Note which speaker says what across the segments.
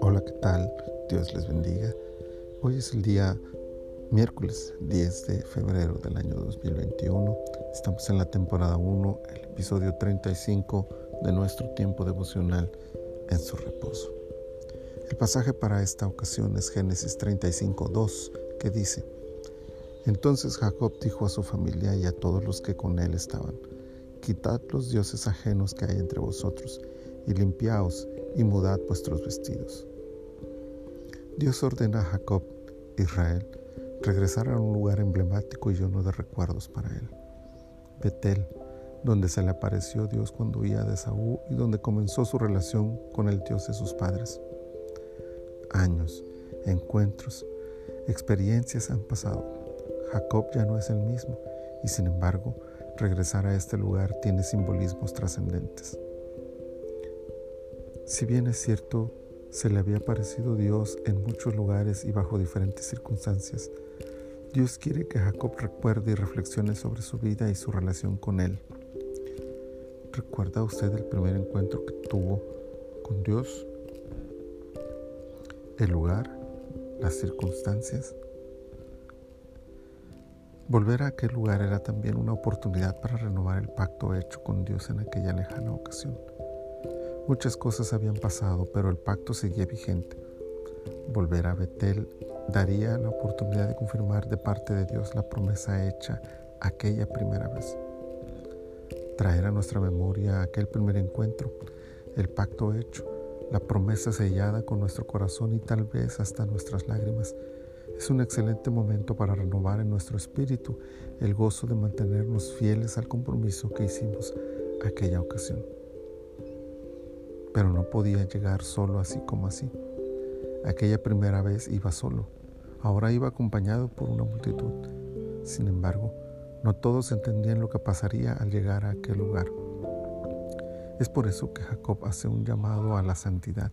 Speaker 1: Hola, ¿qué tal? Dios les bendiga. Hoy es el día miércoles 10 de febrero del año 2021. Estamos en la temporada 1, el episodio 35 de nuestro tiempo devocional en su reposo. El pasaje para esta ocasión es Génesis 35, 2, que dice, Entonces Jacob dijo a su familia y a todos los que con él estaban, Quitad los dioses ajenos que hay entre vosotros, y limpiaos y mudad vuestros vestidos. Dios ordena a Jacob, Israel, regresar a un lugar emblemático y lleno de recuerdos para él. Betel, donde se le apareció Dios cuando huía de Saúl y donde comenzó su relación con el Dios de sus padres. Años, encuentros, experiencias han pasado. Jacob ya no es el mismo y sin embargo regresar a este lugar tiene simbolismos trascendentes. Si bien es cierto, se le había aparecido Dios en muchos lugares y bajo diferentes circunstancias, Dios quiere que Jacob recuerde y reflexione sobre su vida y su relación con Él. ¿Recuerda usted el primer encuentro que tuvo con Dios? ¿El lugar? ¿Las circunstancias? Volver a aquel lugar era también una oportunidad para renovar el pacto hecho con Dios en aquella lejana ocasión. Muchas cosas habían pasado, pero el pacto seguía vigente. Volver a Betel daría la oportunidad de confirmar de parte de Dios la promesa hecha aquella primera vez. Traer a nuestra memoria aquel primer encuentro, el pacto hecho, la promesa sellada con nuestro corazón y tal vez hasta nuestras lágrimas. Es un excelente momento para renovar en nuestro espíritu el gozo de mantenernos fieles al compromiso que hicimos aquella ocasión. Pero no podía llegar solo así como así. Aquella primera vez iba solo, ahora iba acompañado por una multitud. Sin embargo, no todos entendían lo que pasaría al llegar a aquel lugar. Es por eso que Jacob hace un llamado a la santidad,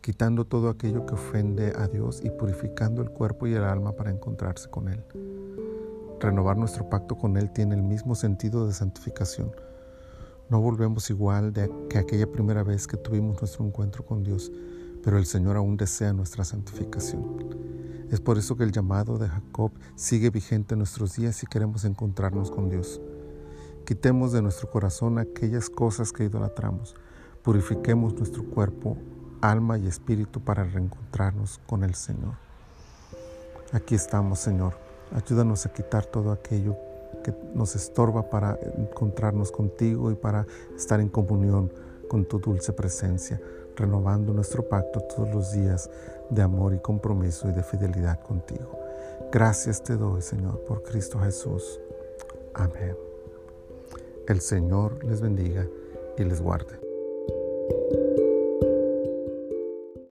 Speaker 1: quitando todo aquello que ofende a Dios y purificando el cuerpo y el alma para encontrarse con Él. Renovar nuestro pacto con Él tiene el mismo sentido de santificación. No volvemos igual de que aquella primera vez que tuvimos nuestro encuentro con Dios, pero el Señor aún desea nuestra santificación. Es por eso que el llamado de Jacob sigue vigente en nuestros días si queremos encontrarnos con Dios. Quitemos de nuestro corazón aquellas cosas que idolatramos. Purifiquemos nuestro cuerpo, alma y espíritu para reencontrarnos con el Señor. Aquí estamos, Señor. Ayúdanos a quitar todo aquello que nos estorba para encontrarnos contigo y para estar en comunión con tu dulce presencia renovando nuestro pacto todos los días de amor y compromiso y de fidelidad contigo. Gracias te doy, Señor, por Cristo Jesús. Amén. El Señor les bendiga y les guarde.